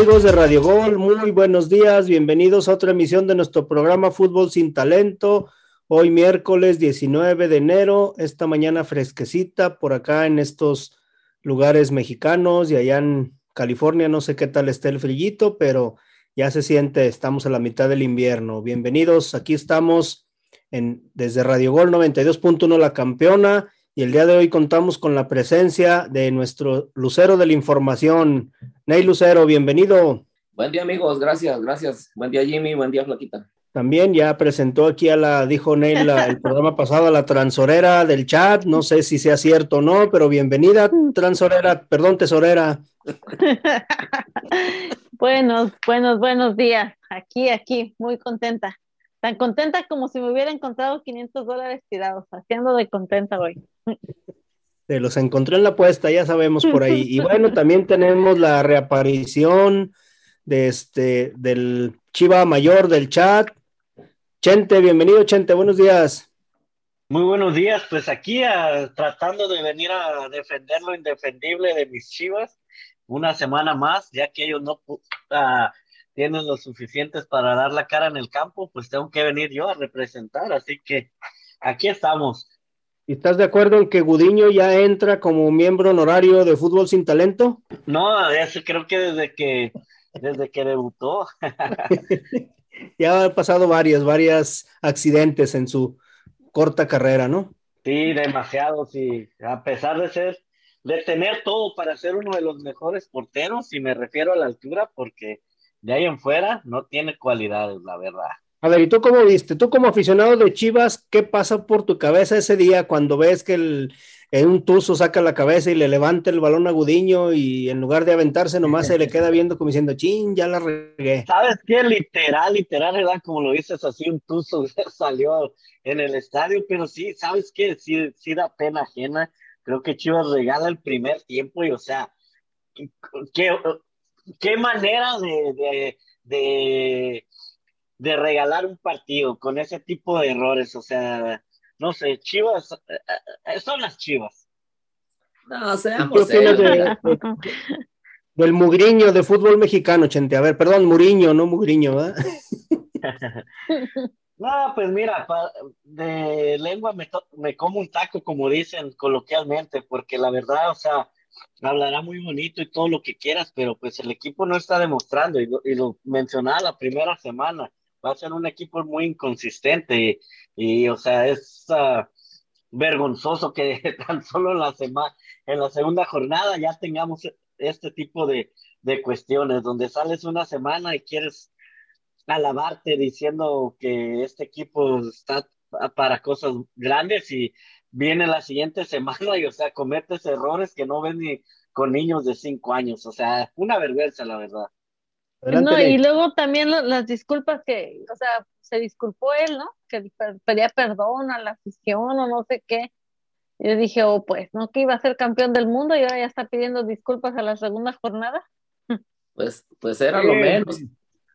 Amigos de Radio Gol, muy buenos días, bienvenidos a otra emisión de nuestro programa Fútbol sin Talento. Hoy miércoles 19 de enero, esta mañana fresquecita por acá en estos lugares mexicanos y allá en California, no sé qué tal está el frillito, pero ya se siente, estamos a la mitad del invierno. Bienvenidos, aquí estamos en, desde Radio Gol 92.1 La Campeona y el día de hoy contamos con la presencia de nuestro Lucero de la Información. Ney Lucero, bienvenido. Buen día amigos, gracias, gracias. Buen día Jimmy, buen día Flaquita. También ya presentó aquí a la, dijo Ney el programa pasado, a la transorera del chat. No sé si sea cierto o no, pero bienvenida, transorera, perdón, tesorera. buenos, buenos, buenos días. Aquí, aquí, muy contenta. Tan contenta como si me hubiera encontrado 500 dólares tirados, haciendo de contenta hoy. Se los encontré en la puesta, ya sabemos por ahí. Y bueno, también tenemos la reaparición de este, del Chiva Mayor del chat. Chente, bienvenido, Chente, buenos días. Muy buenos días, pues aquí ah, tratando de venir a defender lo indefendible de mis chivas una semana más, ya que ellos no uh, tienen lo suficientes para dar la cara en el campo, pues tengo que venir yo a representar, así que aquí estamos. ¿Y estás de acuerdo en que Gudiño ya entra como miembro honorario de Fútbol Sin Talento? No, eso creo que desde que, desde que debutó. ya ha pasado varias, varias accidentes en su corta carrera, ¿no? Sí, demasiados, y a pesar de ser, de tener todo para ser uno de los mejores porteros, y me refiero a la altura, porque de ahí en fuera no tiene cualidades, la verdad. A ver, ¿y tú cómo viste? Tú como aficionado de Chivas, ¿qué pasa por tu cabeza ese día cuando ves que el, en un tuzo saca la cabeza y le levanta el balón a Gudiño y en lugar de aventarse nomás se le queda viendo como diciendo, chin, ya la regué? ¿Sabes qué? Literal, literal, ¿verdad? Como lo dices así, un tuzo salió en el estadio, pero sí, ¿sabes qué? Sí, sí da pena ajena. Creo que Chivas regala el primer tiempo y, o sea, ¿qué, qué manera de, de, de, regalar un partido con ese tipo de errores. O sea, no sé, Chivas, eh, eh, son las Chivas. No, seamos de, del mugriño de fútbol mexicano, Chente. A ver, perdón, Muriño, no mugriño, ¿verdad? no, pues mira, de lengua me, me como un taco, como dicen coloquialmente, porque la verdad, o sea, hablará muy bonito y todo lo que quieras, pero pues el equipo no está demostrando y lo, y lo mencionaba la primera semana, va a ser un equipo muy inconsistente y, o sea, es uh, vergonzoso que tan solo en la, semana, en la segunda jornada ya tengamos este tipo de, de cuestiones, donde sales una semana y quieres alabarte diciendo que este equipo está para cosas grandes y viene la siguiente semana y, o sea, cometes errores que no ven ni con niños de cinco años. O sea, una vergüenza, la verdad. no, y luego también las disculpas que, o sea, se disculpó él, ¿no? Que pedía perdón a la afición o no sé qué. Y yo dije, oh, pues, ¿no? Que iba a ser campeón del mundo y ahora ya está pidiendo disculpas a la segunda jornada. Pues, pues era lo menos.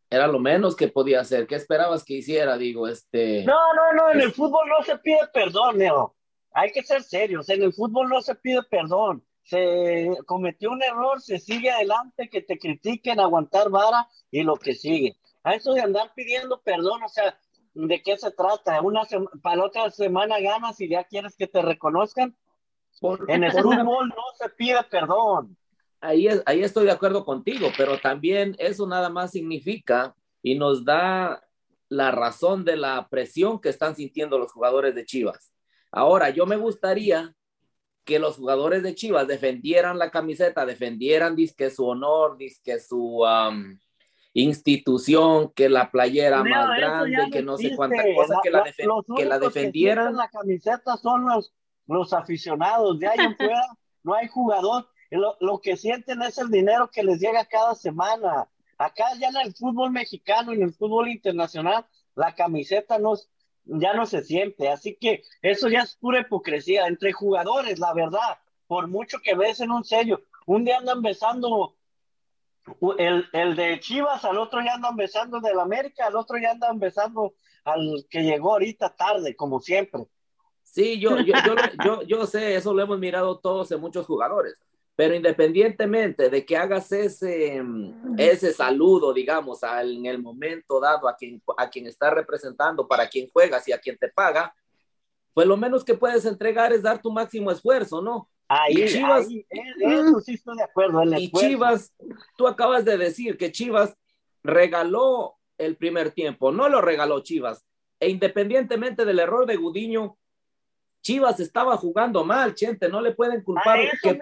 Era lo menos que podía hacer. ¿Qué esperabas que hiciera? Digo, este. No, no, no, en el fútbol no se pide perdón, Neo hay que ser serios. En el fútbol no se pide perdón. Se cometió un error, se sigue adelante, que te critiquen, aguantar vara y lo que sigue. A eso de andar pidiendo perdón, o sea, ¿de qué se trata? Una para la otra semana ganas y ya quieres que te reconozcan. en el fútbol no se pide perdón. Ahí, ahí estoy de acuerdo contigo, pero también eso nada más significa y nos da la razón de la presión que están sintiendo los jugadores de Chivas Ahora, yo me gustaría que los jugadores de Chivas defendieran la camiseta, defendieran disque su honor, disque su institución, que la playera más grande, que no sé cuánta cosa, que, la, que la defendieran. la camiseta son los, los aficionados, de ahí en fuera no hay jugador. Lo, lo, que sienten es el dinero que les llega cada semana. Acá ya en el fútbol mexicano, en el fútbol internacional, la camiseta no, ya no se siente. Así que eso ya es pura hipocresía entre jugadores, la verdad. Por mucho que ves en un sello, un día andan besando el, el de Chivas, al otro ya andan besando del América, al otro ya andan besando al que llegó ahorita tarde, como siempre. Sí, yo, yo, yo, yo, yo sé, eso lo hemos mirado todos en muchos jugadores, Pero independientemente de que hagas ese, ese saludo, digamos, en el momento dado a quien, a quien está representando, para quien juegas y a quien te paga, pues lo menos que puedes entregar es dar tu máximo esfuerzo, ¿no? Ahí, Chivas, ahí, eso sí estoy de acuerdo. y Chivas, tú acabas de decir que Chivas regaló el primer tiempo, no lo regaló Chivas. E independientemente del error de Gudiño, Chivas estaba jugando mal, Chente, no le pueden culpar que,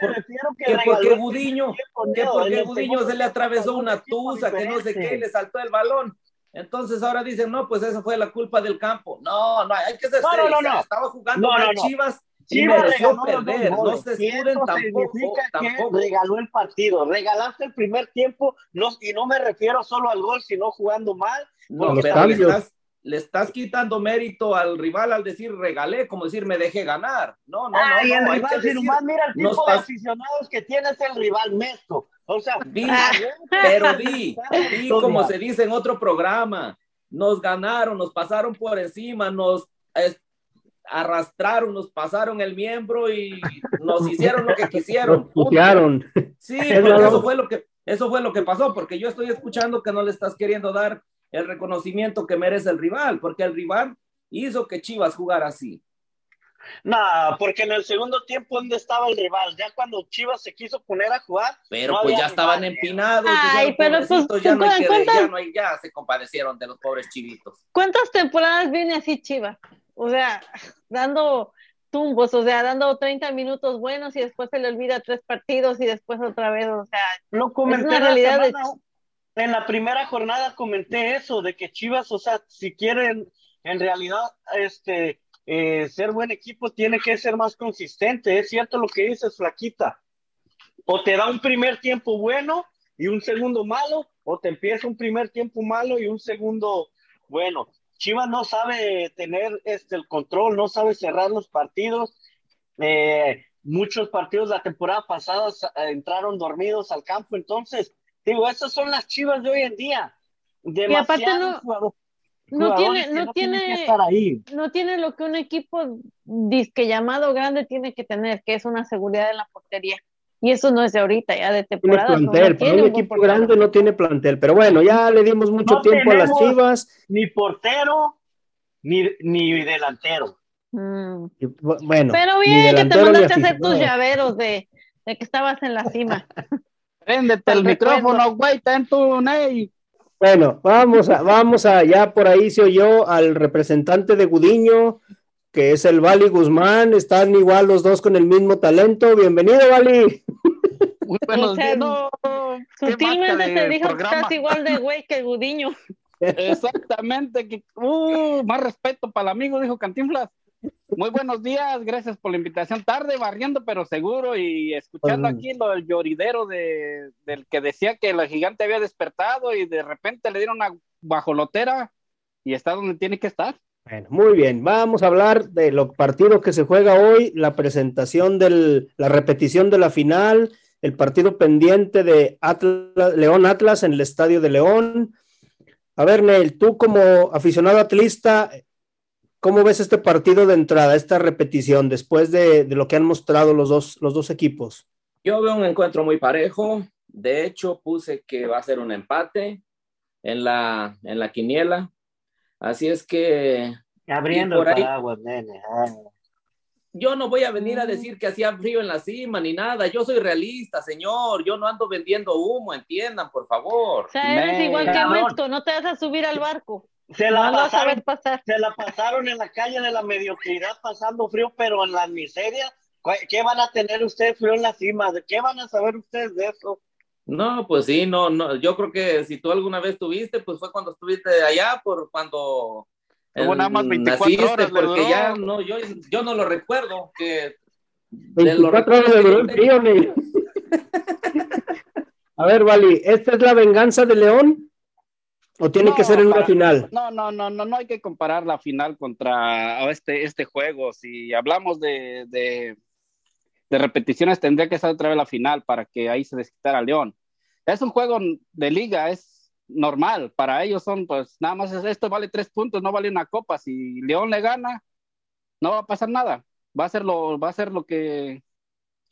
porque Gudiño, que porque Gudiño se le atravesó una tusa, que no sé qué, le saltó el balón. Entonces ahora dicen, no, pues esa fue la culpa del campo. No, no, hay que ser no, no, no, Estaba jugando mal Chivas Chivas regaló perder, no se tampoco, tampoco. regaló el partido, regalaste el primer tiempo, no, y no me refiero solo al gol, sino jugando mal. No, pero le estás, le estás, quitando mérito al rival al decir regalé, como decir me dejé ganar. No, no, no. Y el rival, si nomás mira el tipo de aficionados que tiene es el rival Mesco. O sea, vi, pero vi, vi como se dice en otro programa, nos ganaron, nos pasaron por encima, nos arrastraron, nos pasaron el miembro y nos hicieron lo que quisieron. Sí, eso fue lo que eso fue lo que pasó, porque yo estoy escuchando que no le estás queriendo dar el reconocimiento que merece el rival, porque el rival hizo que Chivas jugara así. No, porque en el segundo tiempo, ¿dónde estaba el rival? Ya cuando Chivas se quiso poner a jugar. Pero pues ya estaban empinados. Ay, pero pues, ya, no hay ya, no hay, ya se compadecieron de los pobres chivitos. ¿Cuántas temporadas viene así Chivas? O sea, dando tumbos, o sea, dando 30 minutos buenos y después se le olvida tres partidos y después otra vez, o sea, lo comenté realidad en la primera jornada comenté eso de que Chivas, o sea, si quieren en realidad este eh, ser buen equipo tiene que ser más consistente, es cierto lo que dices Flaquita. O te da un primer tiempo bueno y un segundo malo, o te empieza un primer tiempo malo y un segundo bueno. Chivas no sabe tener este, el control, no sabe cerrar los partidos. Eh, muchos partidos la temporada pasada entraron dormidos al campo, entonces, digo, esas son las Chivas de hoy en día. y aparte no, tiene, no, tiene, no tiene lo que un equipo disque llamado grande tiene que tener, que es una seguridad en la portería. Y eso no es de ahorita, ya de temporada. Tiene un equipo grande no tiene plantel. Pero bueno, ya le dimos mucho tiempo a las chivas. Ni portero, ni, ni delantero. Mm. Bueno, pero bien que te mandaste a hacer tus llaveros de, de, que estabas en la cima. Préndete el micrófono, güey, en tu ney. Bueno, vamos a, vamos a, ya por ahí se oyó al representante de Gudiño, que es el Vali Guzmán, están igual los dos con el mismo talento. Bienvenido, Vali. Muy buenos días. sutilmente te dijo que estás igual de güey que Gudiño. Exactamente, que uh, más respeto para el amigo, dijo Cantinflas. Muy buenos días, gracias por la invitación. Tarde barriendo, pero seguro, y escuchando aquí lo del lloridero de, del que decía que el gigante había despertado y de repente le dieron una bajolotera y está donde tiene que estar. Bueno, muy bien, vamos a hablar de lo partido que se juega hoy, la presentación del, la repetición de la final, el partido pendiente de Atlas, León Atlas en el Estadio de León. A ver, Neil, tú como aficionado atlista, ¿cómo ves este partido de entrada, esta repetición, después de, de, lo que han mostrado los dos, los dos equipos? Yo veo un encuentro muy parejo. De hecho, puse que va a ser un empate en la, en la quiniela. Así es que. Abriendo el paraguas, nene. Yo no voy a venir a decir que hacía frío en la cima ni nada. Yo soy realista, señor. Yo no ando vendiendo humo, entiendan, por favor. O sea, eres igual que México, no te vas a subir al barco. Se la, pasaron, se la pasaron en la calle de la mediocridad pasando frío, pero en la miseria. ¿Qué van a tener ustedes frío en la cima? ¿De qué van a saber ustedes de eso? No, pues sí, no, no, yo creo que si tú alguna vez tuviste, pues fue cuando estuviste allá, por cuando Como nada más 24 naciste, horas, porque ya no, yo, yo no lo recuerdo, que 24 horas de frío, A ver, Vali, ¿esta es la venganza de León? ¿O tiene que ser en una final? No, no, no, no, no hay que comparar la final contra este, este juego. Si hablamos de, de de repeticiones tendría que ser otra vez la final para que ahí se desquitara León. Es un juego de liga, es normal. Para ellos son, pues, nada más esto vale tres puntos, no vale una copa. Si León le gana, no va a pasar nada. Va a ser lo, va a ser lo que,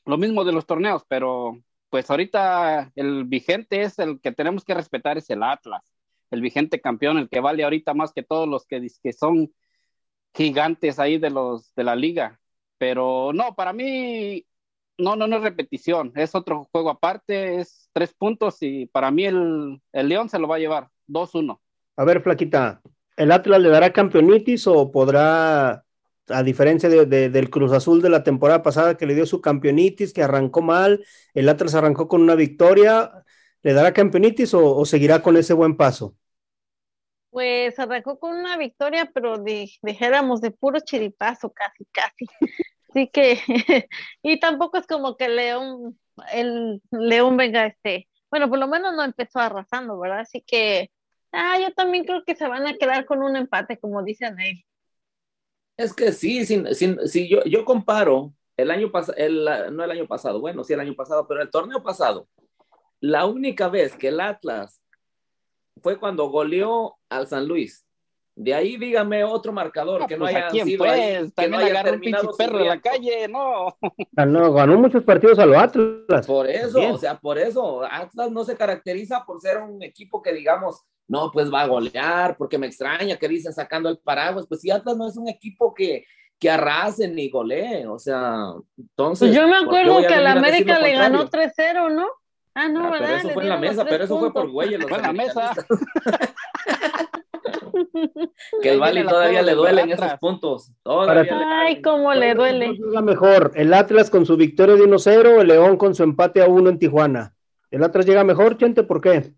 lo mismo de los torneos, pero pues ahorita el vigente es el que tenemos que respetar, es el Atlas, el vigente campeón, el que vale ahorita más que todos los que, que son gigantes ahí de los de la liga. Pero no, para mí no, no, no es repetición, es otro juego aparte, es tres puntos y para mí el, el León se lo va a llevar, 2-1. A ver, Flaquita, ¿el Atlas le dará campeonitis o podrá, a diferencia de, del Cruz Azul de la temporada pasada que le dio su campeonitis, que arrancó mal, el Atlas arrancó con una victoria, ¿le dará campeonitis o, o seguirá con ese buen paso? Pues arrancó con una victoria, pero dijéramos de puro chiripazo, casi, casi. Así que, y tampoco es como que León, el León venga este, bueno, por lo menos no empezó arrasando, ¿verdad? Así que, ah, yo también creo que se van a quedar con un empate, como dicen él. Es que sí, si yo, yo comparo el año pasado, no el año pasado, bueno, sí el año pasado, pero el torneo pasado, la única vez que el Atlas fue cuando goleó al San Luis. De ahí dígame otro marcador que no pues, haya sido pues? que no haya terminado un perro en la calle, no. Ganó, ganó muchos partidos a los Atlas. Por eso, o sea, por eso Atlas no se caracteriza por ser un equipo que digamos, no, pues va a golear, porque me extraña que dicen sacando el paraguas, pues si Atlas no es un equipo que que arrasen ni goleen, o sea, entonces... Pues yo me acuerdo que a la América le ganó 3-0, ¿no? Ah, no, ah, Pero eso fue en la mesa, pero eso fue por güey. Fue en la mesa. que el Bali todavía le duelen esos puntos. Ay, cómo le duele. mejor, el Atlas con su victoria de 1-0, el León con su empate a 1 en Tijuana. ¿El Atlas llega mejor, Chente? ¿Por qué?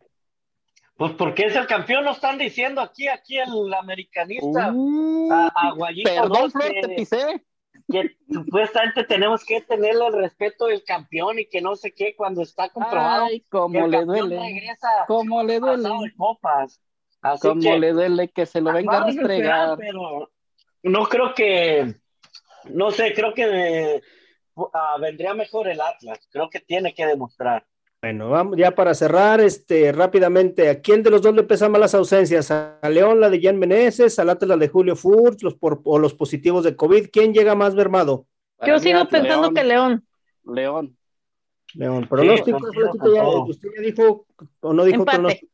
Pues porque es el campeón, nos están diciendo aquí, aquí el americanista. Uh, a, perdón, Flor, te pisé que supuestamente tenemos que tenerle el respeto del campeón y que no sé qué cuando está comprobado. Ay, cómo le duele. Cómo le duele. Copas. cómo le duele que se lo venga a restregar. Pero no creo que, no sé, creo que uh, vendría mejor el Atlas. Creo que tiene que demostrar. Bueno, vamos ya para cerrar, este, rápidamente, ¿a quién de los dos le pesan más las ausencias? ¿A León la de Jan Meneses, al Atlas la de Julio Furch, los por, o los positivos de COVID? ¿Quién llega más mermado? Yo sigo pensando que León. León. León. Pronóstico, ¿usted ya dijo o no dijo Empate. pronóstico?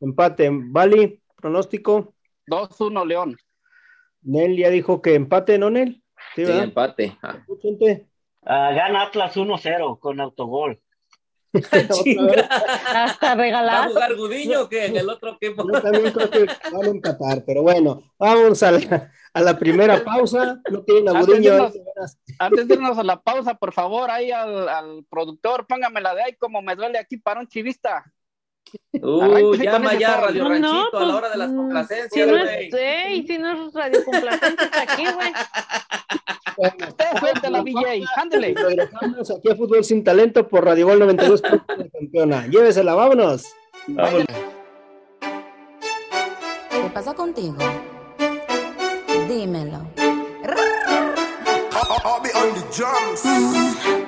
Empate. Vali, pronóstico. 2-1 León. Nel ya dijo que empate, ¿no, Nel? Sí, empate. Ah. Uh, gana Atlas 1-0 con autogol. Hasta regalar. ¿Va a jugar Gudiño que en el otro equipo? Yo también creo que van a empatar, pero bueno, vamos a la, a la primera pausa. No tienen a Gudiño. Antes de, irnos, a la pausa, por favor, ahí al, al productor, póngame la de ahí como me duele aquí para un chivista. Uh, llama ya Radio Ranchito a la hora de las complacencias. Si no es, y si no es Radio Complacencias aquí, güey. Usted la VJ, ándale. Regresamos aquí a Fútbol Sin Talento por Radio Gol 92 campeona. Llévesela, vámonos. vámonos. ¿Qué pasa contigo? Dímelo.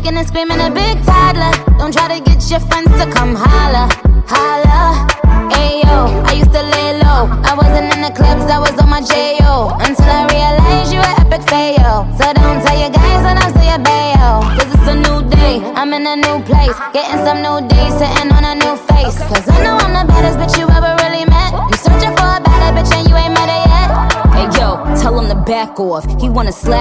Kicking and screaming a big toddler. Don't try to get your friends to come holla. Holla. Ayo, I used to lay low. I wasn't in the clubs, I was on my J.O. Until I realized you were epic fail. So don't tell your guys when I say a bayo. Cause it's a new day, I'm in a new place. Getting some new days, sitting on a new face. Cause I know I'm the baddest bitch you ever really met. You searching for a better bitch and you ain't met her yet. Hey yo, tell him to back off. He wanna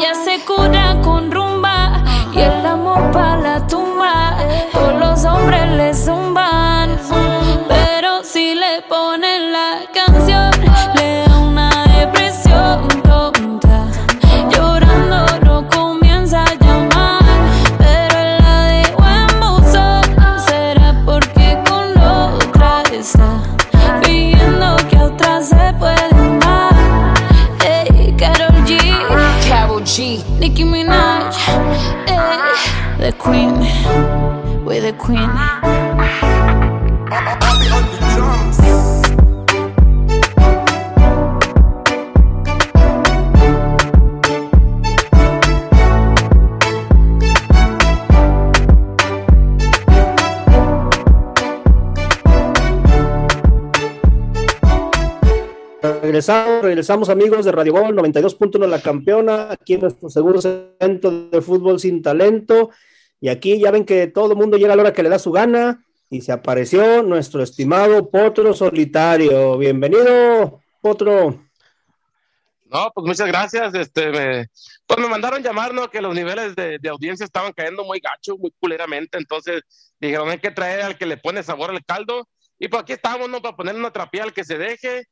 Ya se cura Queen, we're the Queen. Regresamos, regresamos amigos de Radio Gol 92.1 La Campeona, aquí en nuestro segundo evento de fútbol sin talento. Y aquí ya ven que todo el mundo llega a la hora que le da su gana y se apareció nuestro estimado Potro Solitario. Bienvenido, Potro. No, pues muchas gracias. Este, me, pues me mandaron llamar, ¿no? Que los niveles de, de, audiencia estaban cayendo muy gacho, muy culeramente. Entonces dijeron, hay que traer al que le pone sabor al caldo. Y pues aquí estamos, ¿no? Para poner una trapía al que se deje.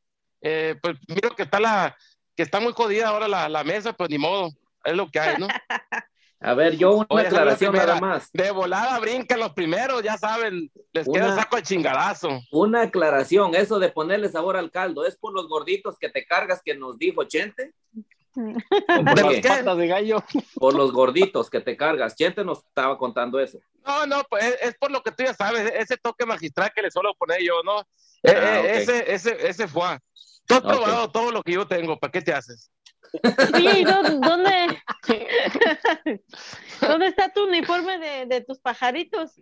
Eh, pues miro que está la, que está muy jodida ahora la, la mesa, pues ni modo. Es lo que hay, ¿no? A ver, yo una Oye, aclaración nada más. De volada brincan los primeros, ya saben, les queda el Una- saco de chingadazo. Una aclaración, eso de ponerle sabor al caldo, ¿es por los gorditos que te cargas que nos dijo Chente? ¿O por ¿De los qué? Patas de gallo. Por los gorditos que te cargas. Chente nos estaba contando eso. No, no, pues es, es por lo que tú ya sabes, ese toque magistral que le suelo poner yo, ¿no? Eh, Ah, eh, ok. ese, ese, ese fue. Tú has probado todo lo que yo tengo, ¿para qué te haces? Oye, ¿y dó- dónde, dónde está tu uniforme de, de tus pajaritos?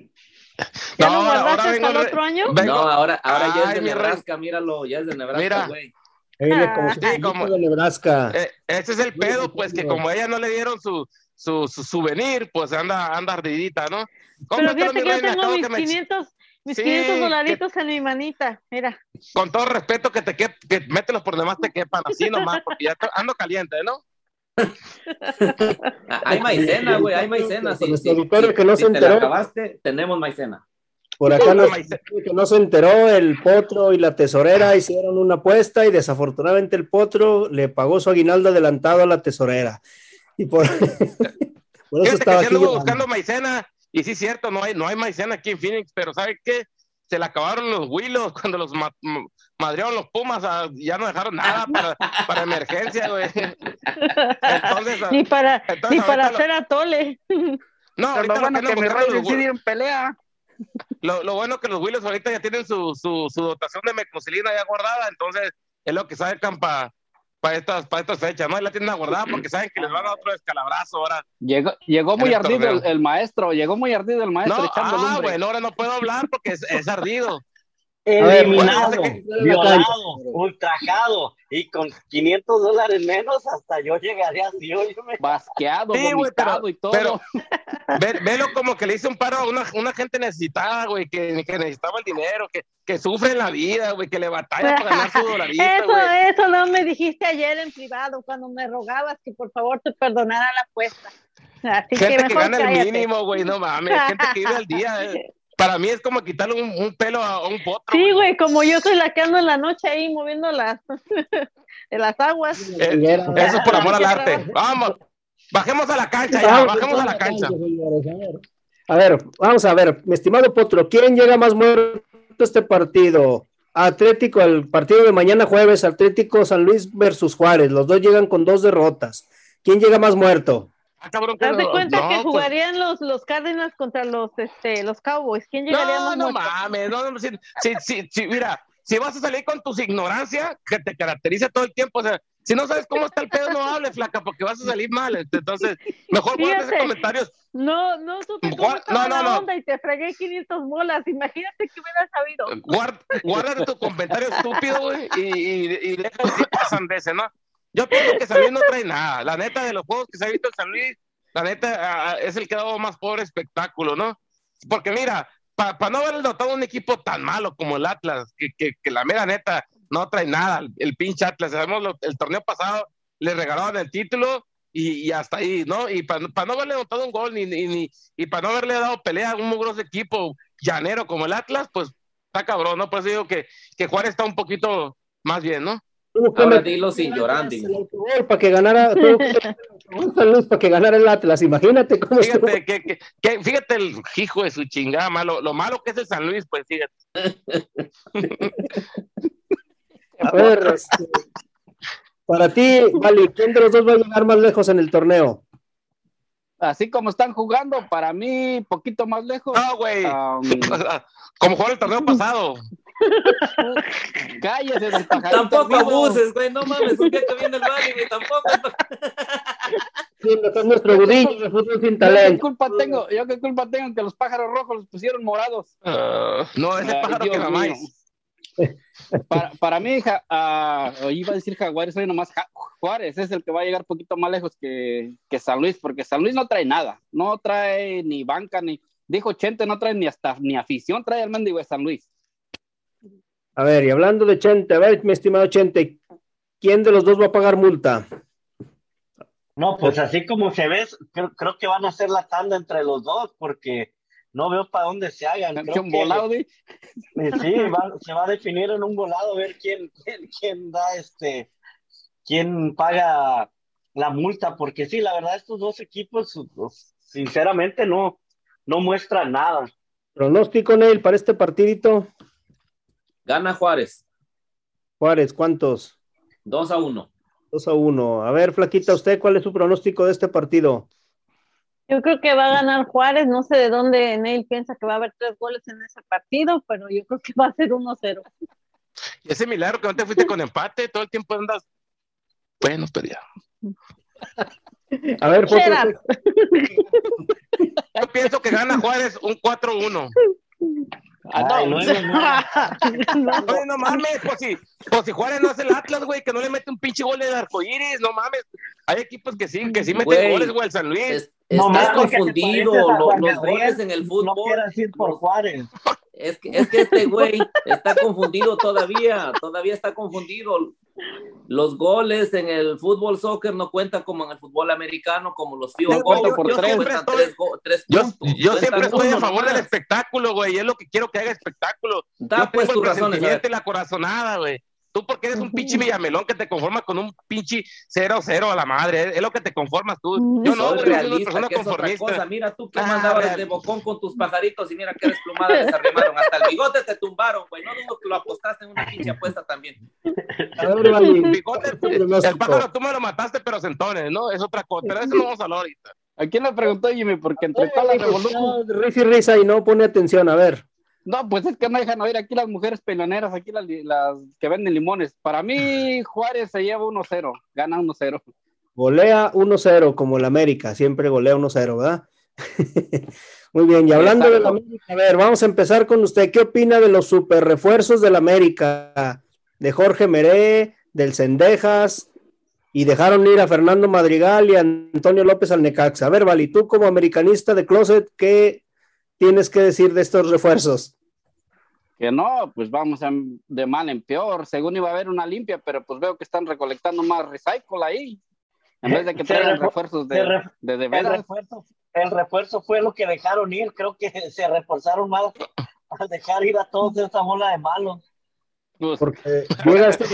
¿Ya No, lo ahora- guardaste ahora vengo hasta el otro año? Vengo- No, ahora, ahora ya es Ay, de mi rey. Nebraska, míralo, ya es de Nebraska, Mira. güey. Como Ah. si Sí, como- de Nebraska. Eh, ese es el pedo, pues que como ella no le dieron su, su, su souvenir, pues anda, anda ardidita, ¿no? Pero fíjate que yo tengo mis que me- 500, mis Sí, 500 dolaritos en mi manita. Mira, Con todo respeto, que te que, que mételos por demás te quepan, así nomás, porque ya ando caliente, ¿no? Ah, Hay maicena, güey, hay maicena. Auditorio si- que no si se te la enteró. acabaste, tenemos maicena. Por acá Maicena. que no se enteró, el potro y la tesorera hicieron una apuesta y desafortunadamente el potro le pagó su aguinaldo adelantado a la tesorera. Y por, por eso Fíjate que estaba sí aquí. buscando maicena, y sí es cierto, no hay, no hay maicena aquí en Phoenix, pero ¿sabe qué? Se le acabaron los Willos cuando los ma- madrearon los Pumas, ah, ya no dejaron nada para, para emergencia, güey. Entonces, ah, ni para, entonces ni para ahorita lo- hacer atole. no, Pero ahorita lo lo bueno que que rey los en pelea. Lo, lo bueno que los Willis ahorita ya tienen su, su, su dotación de meclocilina ya guardada, entonces es lo que sacan para estas, para estas fechas, ¿no? Y la tienen guardada porque saben que les van a otro descalabrazo ahora. Llegó, llegó muy el ardido el, maestro, llegó muy ardido el maestro No, ah, bueno, ahora no puedo hablar porque es, es ardido. Eliminado, sé violado, ultrajado y con 500 dólares menos hasta yo llegaría así, óyeme. Basqueado, Sí, vomitado pero- y todo. pero- Ve- velo como que le hice un paro a una, una gente necesitada, güey, que, que necesitaba el dinero, que, que sufre en la vida, güey, que le batalla para ganar su dolarito, Eso, güey. eso no me dijiste ayer en privado cuando me rogabas que por favor te perdonara la apuesta. Así Gente que mejor gana el mínimo, güey, no mames, gente que vive al día. eh. Para mí es como quitarle un, un pelo a, a un potro. Sí, güey, como yo soy la que ando en la noche ahí moviendo las, las aguas. Eh, eso es por amor al arte. Vamos, bajemos a la cancha ya, bajemos a la cancha. A ver, vamos a ver, mi estimado Potro, ¿quién llega más muerto a este partido? Atlético, el partido de mañana jueves, Atlético San Luis versus Juárez, los dos llegan con dos derrotas. ¿Quién llega más muerto? Ah, cabrón, de cuenta no, que pues, jugarían los, los Cardinals contra los, este, los Cowboys. ¿Quién llegaría No, más no muerto? mames, no, no, si, si, si, si- mira, si vas a salir con tus ignorancia, que te caracteriza todo el tiempo, o sea, si no sabes cómo está el pedo, no hables, flaca, porque vas a salir mal. este, Entonces, mejor guarda esos comentarios. No, no supe cómo estaba no, no, la no. onda y te fregué 500 bolas. Imagínate que hubiera sabido. Guarda, guárdate tu comentario estúpido, güey, y, y, y de decir pasan de ese, ¿no? Yo pienso que San Luis no trae nada. La neta de los juegos que se ha visto en San Luis, la neta es el que ha dado más pobre espectáculo, ¿no? Porque mira, para no haber notado un equipo tan malo como el Atlas, que, que, la mera neta no trae nada, el, pinche Atlas, sabemos el torneo pasado le regalaban el título y, hasta ahí, ¿no? Y para no haberle notado un gol ni, ni, y para no haberle dado pelea a un mugroso equipo llanero como el Atlas, pues está cabrón, ¿no? Por eso digo que, que Juárez está un poquito más bien, ¿no? Ahora dilo sin llorando. Para que ganara, para que ganara el Atlas, imagínate cómo Fíjate, que, que, fíjate el hijo de su chingada, malo, lo malo que es el San Luis, pues fíjate. A ver, este, para ti, Vali, ¿quién de los dos va a llegar más lejos en el torneo? Así como están jugando, para mí, poquito más lejos. No, güey. como jugó el torneo pasado. Cállese del pajarito. Tampoco abuses, güey. No mames, un día que viene el Vali, güey. Tampoco. Sí, es nuestro fútbol sin talento. ¿Yo qué culpa tengo? ¿Yo qué culpa tengo que los pájaros rojos los pusieron morados? Uh, no, es el pájaro que mamáis. Para, para mí, uh, iba a decir Jaguares, soy nomás Juárez, es el que va a llegar un poquito más lejos que, que, San Luis, porque San Luis no trae nada, no trae ni banca, ni, dijo Chente, no trae ni hasta ni afición, trae al mendigo de San Luis. A ver, y hablando de Chente, a ver, mi estimado Chente, ¿quién de los dos va a pagar multa? No, pues así como se ve, creo, creo que van a hacer la tanda entre los dos, porque no veo para dónde se hagan. un volado, Sí, se va a definir en un volado, ver quién, quién, quién da este, quién paga la multa, porque sí, la verdad, estos dos equipos, pues, sinceramente, no, no muestran nada. Pronóstico, Neil, para este partidito. Gana Juárez. Juárez, ¿cuántos? Dos a uno. Dos a uno. A ver, Flaquita, ¿usted cuál es su pronóstico de este partido? Yo creo que va a ganar Juárez, no sé de dónde Neil piensa que va a haber tres goles en ese partido, pero yo creo que va a ser 1-0. Ese milagro que no te fuiste con empate, todo el tiempo andas. Bueno, pero ya. A ver, Yo pienso que gana Juárez un 4-1. Ah, no, no, no, mames, pues si, pues si Juárez no hace el Atlas, güey, que no le mete un pinche gol de arcoíris, no mames. Hay equipos que sí, que sí meten goles, güey, el San Luis. estás confundido, los, goles en el fútbol. No decir por Juárez. Es que, es que este güey está confundido todavía, todavía está confundido. Los goles en el fútbol soccer no cuentan como en el fútbol americano, como los field goals por tres. tres, yo, yo siempre estoy a favor del espectáculo, güey, es lo que quiero que haga espectáculo. Da pues tu razón. la corazonada, güey. Tú porque eres un pinche Villamelón que te conformas con un pinche 0-0 a la madre, es lo que te conformas tú. Yo no, soy realista, una otra cosa. Mira tú que ah, mandabas de bocón con tus pajaritos y mira que desplumada les arrimaron. Hasta el bigote te tumbaron, güey. No dudo que lo apostaste en una pinche apuesta también. el bigote, el pájaro tú me lo mataste, pero sentones, ¿no? Es otra cosa. Pero eso no vamos a hablar ahorita. ¿A quién le preguntó Jimmy? Porque entre todas las revoluciones. Risa y no pone atención, a ver. No, pues es que no dejan oír aquí las mujeres peloneras, aquí las, que venden limones. Para mí, Juárez se lleva 1-0, gana 1-0. Golea 1-0, como el América, siempre golea 1-0, ¿verdad? Muy bien, y hablando del América, a ver, vamos a empezar con usted. ¿Qué opina de los super refuerzos del América? De Jorge Meré, del Cendejas, y dejaron ir a Fernando Madrigal y a Antonio López al Necaxa. A ver, Vali, tú como americanista de Closet, ¿qué tienes que decir de estos refuerzos? Que no, pues vamos de mal en peor. Según iba a haber una limpia, pero pues veo que están recolectando más recycle ahí. En vez de que traigan refuerzos de, de, de, el, refuerzo, el refuerzo fue lo que dejaron ir. Creo que se reforzaron más al dejar ir a todos esa bola de malos. Pues, Porque este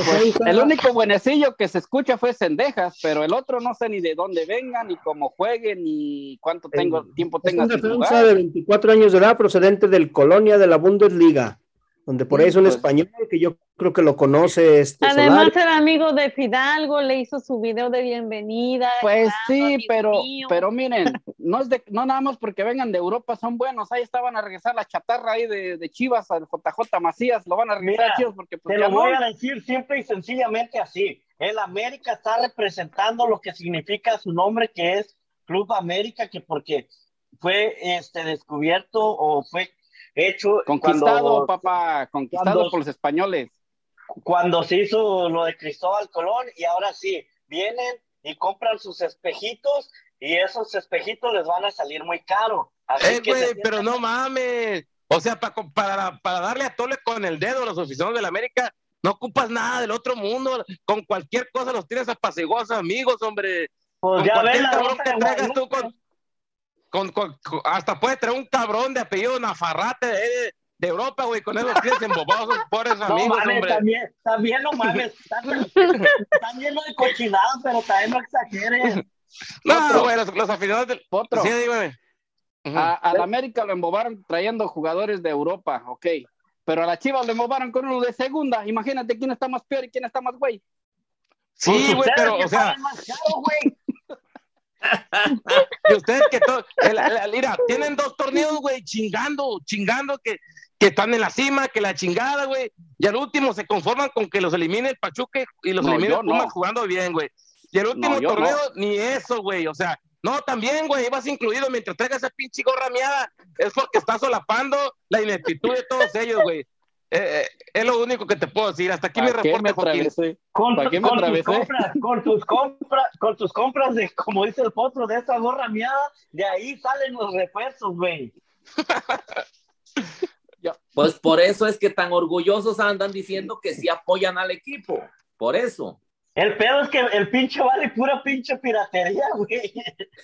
el único buenecillo que se escucha fue Cendejas, pero el otro no sé ni de dónde vengan, ni cómo jueguen, ni cuánto tengo, tiempo tenga. Es un defensa de 24 años de edad procedente del Colonia de la Bundesliga donde por ahí es un pues. español que yo creo que lo conoce. Este Además era amigo de Fidalgo, le hizo su video de bienvenida. Pues sí, pero, pero miren, no es de, no nada más porque vengan de Europa son buenos, ahí estaban a regresar la chatarra ahí de, de Chivas al JJ Macías, lo van a regresar Chivas porque pues, te lo voy a decir simple y sencillamente así. El América está representando lo que significa su nombre, que es Club América, que porque fue este descubierto o fue hecho. Conquistado, papá, conquistado por los españoles. Cuando se hizo lo de Cristóbal Colón y ahora sí, vienen y compran sus espejitos y esos espejitos les van a salir muy caro. Así eh, pero no mames. O sea, para, para darle a tole con el dedo a los aficionados de la América, no ocupas nada del otro mundo. Con cualquier cosa los tienes apaciguados, amigos, hombre. Pues con cualquier cabrón que traigas tú con, con, hasta puedes traer un cabrón de apellido Nafarrate de, de Europa, güey, con esos tienes embobados, pobres amigos, mames, hombre. También, también no mames, también lleno de cochinadas, pero también no exageres. No, güey, los, los aficionados del... Potro. Sí, dígame. A, la América lo embobaron trayendo jugadores de Europa, ok. Pero a la Chivas lo embobaron con uno de segunda. Imagínate quién está más peor y quién está más güey. Sí, güey, pero, o sea. y ustedes que todo, mira, tienen dos torneos, güey, chingando, chingando que, que están en la cima, que la chingada, güey. Y al último se conforman con que los elimine el Pachuque y los elimine el Pumas jugando bien, güey. Y el último torneo, ni eso, güey. O sea, no, también, güey, vas incluido mientras traigas esa pinche gorra miada. Es porque estás solapando la ineptitud de todos ellos, güey. Eh, eh, es lo único que te puedo decir. Hasta aquí mi reporte, Joaquín. Con, con, tus compras, con, tus compras, con tus compras de, como dice el potro, de esa gorra miada, de ahí salen los refuerzos, güey. pues por eso es que tan orgullosos andan diciendo que sí apoyan al equipo. Por eso. El pedo es que el pinche vale pura pinche piratería, güey.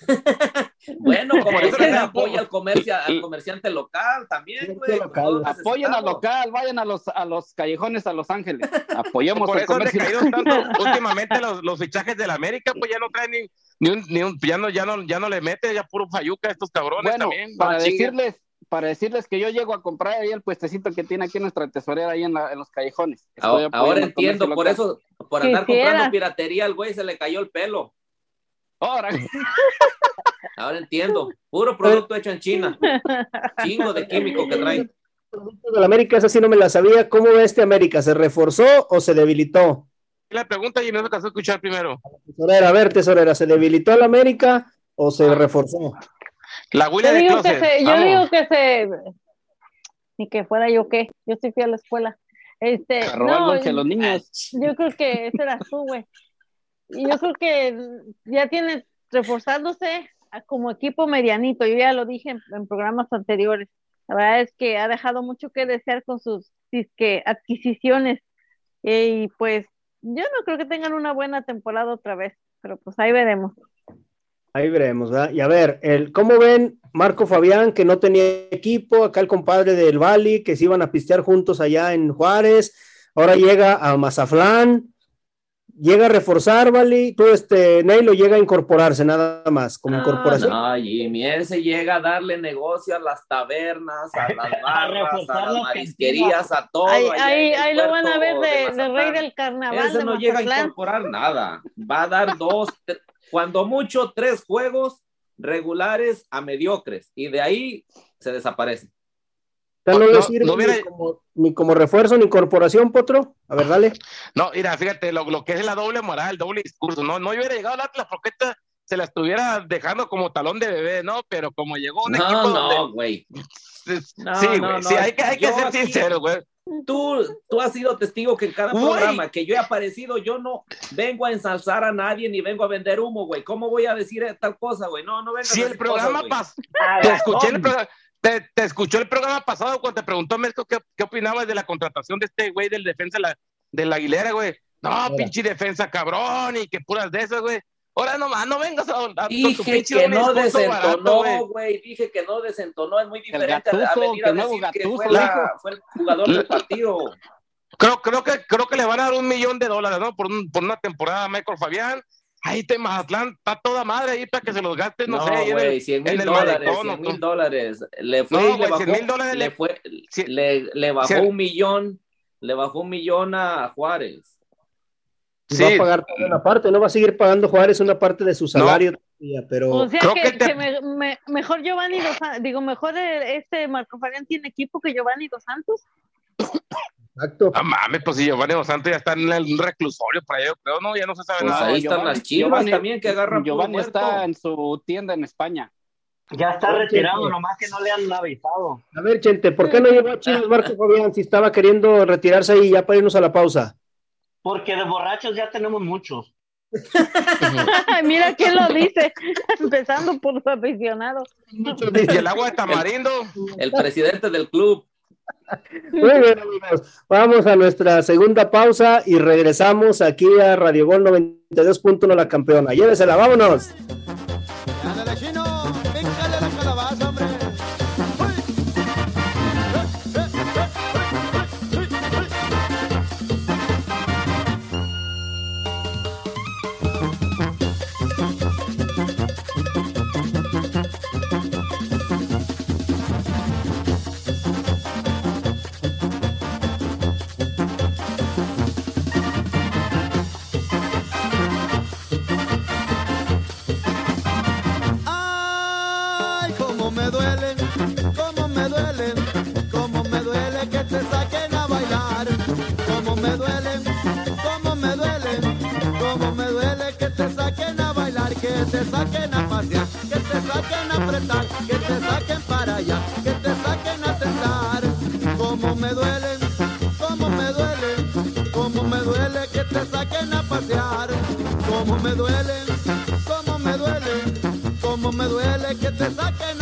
bueno, como dice, apoya al, comercio, al comerciante local también, güey. Apoyen al local, vayan a los, a los callejones a Los Ángeles. Apoyemos Por eso comercio. tanto últimamente los, los, fichajes de la América, pues ya no traen ni, ni, un, ni un, ya no, ya no, ya no le mete, ya puro fayuca a estos cabrones bueno, también. Para decirles, para decirles que yo llego a comprar ahí el puestecito que tiene aquí nuestra tesorera ahí en, la, en los callejones. Ahora, entiendo, por eso, por andar comprando piratería, al güey se le cayó el pelo. Ahora. Ahora entiendo. Puro producto hecho en China. Chingo de químico que trae. De la América, esa sí no me la sabía. ¿Cómo ve este América? ¿Se reforzó o se debilitó? La pregunta y no se alcanzó a escuchar primero. Tesorera, a ver, tesorera, ¿se debilitó la América o se ah. reforzó? La yo digo que se, Yo digo que se. Ni que fuera yo qué. Yo estoy fui a la escuela. Este, no, los niños. Yo creo que ese era tú, güey. Y yo creo que ya tiene reforzándose como equipo medianito. Yo ya lo dije en, programas anteriores. La verdad es que ha dejado mucho que desear con sus adquisiciones. y pues yo no creo que tengan una buena temporada otra vez, pero pues ahí veremos. Ahí veremos, ¿verdad? Y a ver, el, ¿cómo ven Marco Fabián, que no tenía equipo, acá el compadre del Bali, que se iban a pistear juntos allá en Juárez, ahora llega a Mazaflán, llega a reforzar, Bali, tú, este, Neilo, llega a incorporarse nada más, como incorporación. No, Jimmy, él se llega a darle negocio a las tabernas, a las barras, a las marisquerías, a todo. Ahí, ahí, ahí lo van a ver de, rey del carnaval. Ese no llega a incorporar nada, va a dar dos, cuando mucho, tres juegos regulares a mediocres y de ahí se desaparece. no, no, ni, como, ni, como, refuerzo ni incorporación, Potro. A ver, dale. No, mira, fíjate, lo, lo que es la doble moral, el doble discurso. No, no hubiera llegado la Atlas porque se la estuviera dejando como talón de bebé, ¿no? Pero como llegó un no, equipo. No, güey. sí, güey. sí, hay que, hay que ser sincero, güey. Tú, tú has sido testigo que en cada programa que yo he aparecido, yo no vengo a ensalzar a nadie ni vengo a vender humo, güey. ¿Cómo voy a decir tal cosa, güey? No, no vengo si el programa pasó, te escuché el programa. Te, escuchó el programa pasado cuando te preguntó Mesco qué, qué opinabas de la contratación de este güey del defensa de la, de la Aguilera, güey. No, pinche defensa cabrón y que puras de esas, güey. Ahora nomás, no vengas a, a Dije con tu pinche que no desentonó, güey. Dije que no desentonó, es muy diferente a venir a decir que fue, la, fue, el jugador del partido. Creo, creo, que, creo que le van a dar un millón de dólares, ¿no? Por, un, por una temporada a Michael Fabián. Ahí te Mazatlán, está toda madre ahí para que se los gastes, no, no sé, güey, 100 mil dólares, 100 mil dólares. Le fue, no, le, bajó, dólares le, fue, le, le bajó un millón, le bajó un millón a Juárez. Va a pagar una parte, no va a seguir pagando Juárez una parte de su salario. Pero... O sea que, mejor Giovanni Dos digo, mejor este Marco Fabián tiene equipo que Giovanni Dos Santos. Exacto. Ah, mames, pues si Giovanni Dos Santos ya está en el reclusorio para ello, creo, no, ya no se sabe pues nada. Ahí están las chivas también que agarran. Giovanni está en su tienda en España. Ya está retirado, nomás que no le han avisado. A ver, gente, ¿por qué no llevó a Chivas Marco Fabián si estaba queriendo retirarse ahí ya para irnos a la pausa? Porque de borrachos ya tenemos muchos. Mira quién lo dice, empezando por los aficionados. Y el agua de tamarindo. El presidente del club. Muy bien, amigos. Vamos a nuestra segunda pausa y regresamos aquí a Radio Gol 92.1 La Campeona. Llévesela, vámonos. te saquen a pasear, que te saquen a apretar, que te saquen para allá, que te saquen a tentar. Como me duelen, como me duele, como me duele que te saquen a pasear. Como me duele, como me duele, como me duele que te saquen a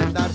and that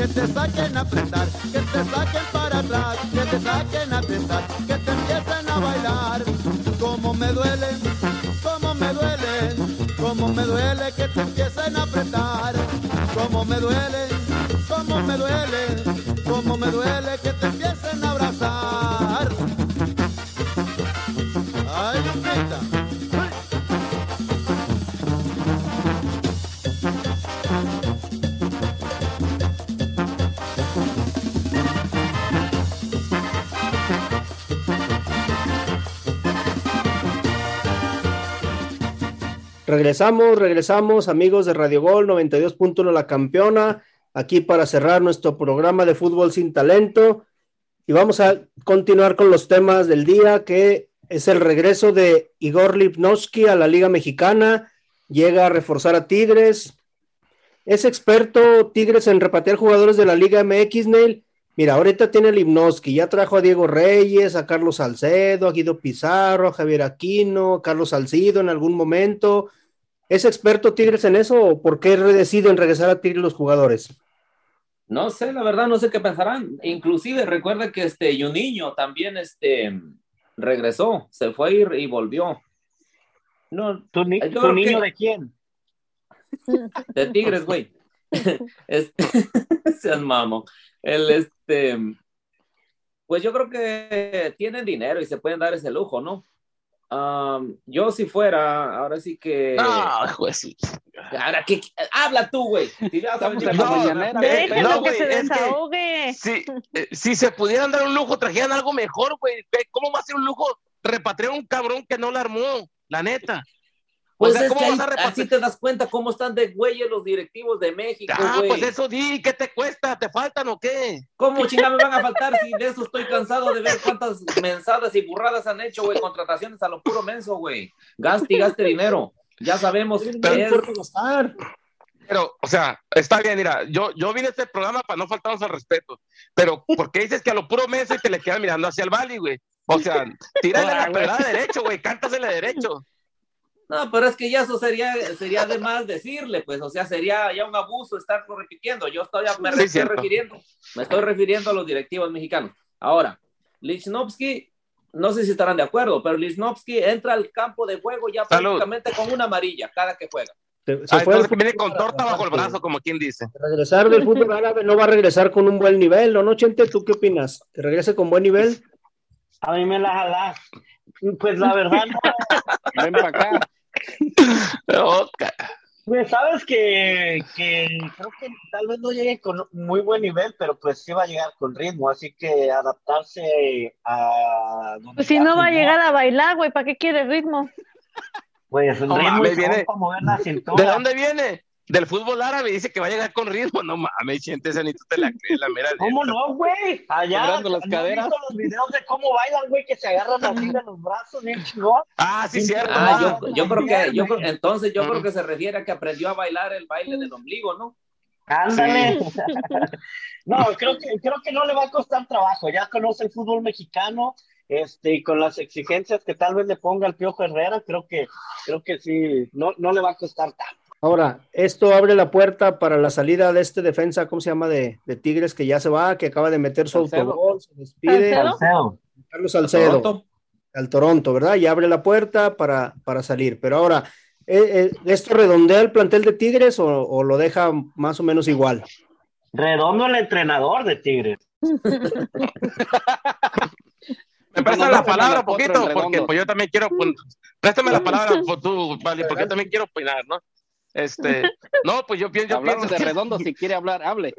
que te saquen a. Regresamos, regresamos, amigos de Radio Gol 92.1 La Campeona, aquí para cerrar nuestro programa de fútbol sin talento. Y vamos a continuar con los temas del día, que es el regreso de Igor Lipnowski a la Liga Mexicana, llega a reforzar a Tigres. Es experto Tigres en repatear jugadores de la Liga MX, Neil. Mira, ahorita tiene Lipnowski, ya trajo a Diego Reyes, a Carlos Salcedo, a Guido Pizarro, a Javier Aquino, Carlos Salcido en algún momento. ¿Es experto Tigres en eso o por qué deciden regresar a Tigres los jugadores? No sé, la verdad, no sé qué pensarán. Inclusive recuerda que este niño también este, regresó, se fue y, volvió. No, ¿Tu, niño de quién? De Tigres, güey. Este, sean mamo. El, este, pues yo creo que tienen dinero y se pueden dar ese lujo, ¿no? Yo si fuera, ahora sí que. No, juez. Ahora que habla tú, güey. Si no, que se desahogue. si, eh, si se pudieran dar un lujo, trajeran algo mejor, güey. ¿Cómo va a ser un lujo repatriar un cabrón que no la armó? La neta. Pues es que así te das cuenta cómo están de güeyes los directivos de México, Ah, pues eso di, ¿qué te cuesta? ¿Te faltan o qué? ¿Cómo chingada me van a faltar si de eso estoy cansado de ver cuántas mensadas y burradas han hecho, güey? Contrataciones a lo puro menso, güey. Gaste y gaste dinero. Ya sabemos que es... Pero, o sea, está bien, mira, yo, yo vine a este programa para no faltarnos al respeto, pero ¿por qué dices que a lo puro menso y te le quedan mirando hacia el Bali, güey? O sea, tírale la pelada derecho, güey, cántasele derecho. No, pero es que ya eso sería, sería de más decirle, pues, o sea, sería ya un abuso estarlo repitiendo. Yo estoy, me estoy refiriendo, me estoy refiriendo a los directivos mexicanos. Ahora, Lichnowsky, no sé si estarán de acuerdo, pero Lichnowsky entra al campo de juego ya prácticamente con una amarilla cada que juega. Se, se fue que viene con torta bajo el brazo, como quien dice. Regresar del fútbol árabe no va a regresar con un buen nivel, ¿no, no Chente? ¿Tú qué opinas? ¿Que regrese con buen nivel? A mí me la jalás. Pues la verdad no. Ven para acá. Pues sabes que, creo que tal vez no llegue con muy buen nivel, pero pues sí va a llegar con ritmo, así que adaptarse a... Pues si no va a llegar a bailar, güey, ¿para qué quiere ritmo? Pues el ritmo viene... ¿De dónde viene? Del fútbol árabe dice que va a llegar con ritmo. No mames, gente, esa ni tú te la crees, la mera. ¿Cómo no, güey? Allá. las caderas. visto los videos de cómo bailan, güey, que se agarran así de los brazos, bien chingón. Ah, sí, cierto. Ah, yo, yo creo que, yo entonces yo creo que se refiere a que aprendió a bailar el baile del ombligo, ¿no? Ándale. no, creo que, creo que no le va a costar trabajo. Ya conoce el fútbol mexicano, este, y con las exigencias que tal vez le ponga el Piojo Herrera, creo que, creo que sí, no, no le va a costar tanto. Ahora, esto abre la puerta para la salida de este defensa, ¿cómo se llama? De, Tigres, que ya se va, que acaba de meter su autogol, se despide. Carlos Salcedo. Al Toronto, ¿verdad? Y abre la puerta para, para salir. Pero ahora, ¿eh, eh, ¿esto redondea el plantel de Tigres o, lo deja más o menos igual? Redondo el entrenador de Tigres. Me presta la palabra un poquito, porque pues, yo también quiero. Préstame la palabra, por tú, vale, porque yo también quiero opinar, ¿no? Este, no, pues yo, pienso, yo de redondo, si quiere hablar, hable.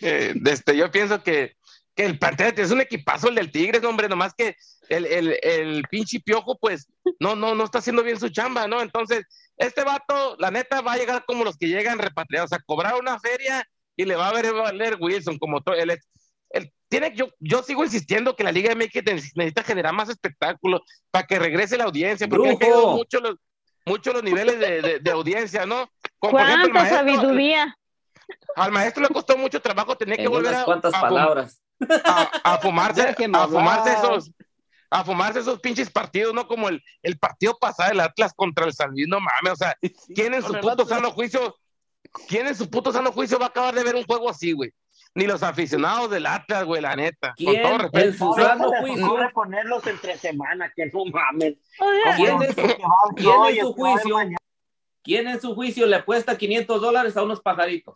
este, yo pienso que, que el plantel es un equipazo el del Tigres, hombre, nomás que el, el, el pinche piojo, pues, no, no, no está haciendo bien su chamba, ¿no? Entonces, este vato, la neta, va a llegar como los que llegan repatriados, a cobrar una feria y le va a ver valer Wilson, como todo, el, el, tiene, yo, yo sigo insistiendo que la Liga MX necesita generar más espectáculo para que regrese la audiencia, porque han caído mucho los, mucho los niveles de, de, audiencia, ¿no? ¿Cuánta sabiduría? Al maestro le costó mucho trabajo tener que volver a, cuántas palabras. A, fumarse, a fumarse esos, a fumarse esos pinches partidos, ¿no? Como el, el partido pasado del Atlas contra el San Luis, no mames, o sea, ¿quién en su puto sano juicio, quién en su puto sano juicio va a acabar de ver un juego así, güey? ni los aficionados del Atlas, güey, la neta. ¿Quién con todo respeto. En su sano juicio. ponerlos entre semana, que no mames. ¿Quién, es, ¿quién en su juicio? ¿Quién en su juicio le apuesta 500 dólares a unos pajaritos?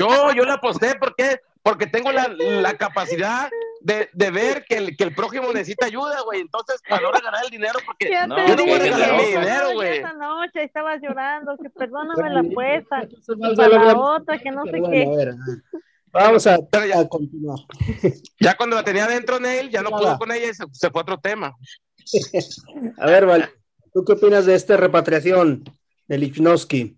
Yo, yo le aposté, ¿por qué? Porque tengo la, la capacidad de, de, ver que el, que el prójimo necesita ayuda, güey. Entonces, para no ganar el dinero, porque ya no, yo no voy a regalar mi dinero, güey. Esa noche estabas llorando, que perdóname la apuesta, para la otra, que no sé qué. Vamos a, a, continuar. Ya cuando la tenía dentro en él, ya no pudo con ella y se, fue a otro tema. a ver, Vale, ¿tú qué opinas de esta repatriación de Lichnowsky?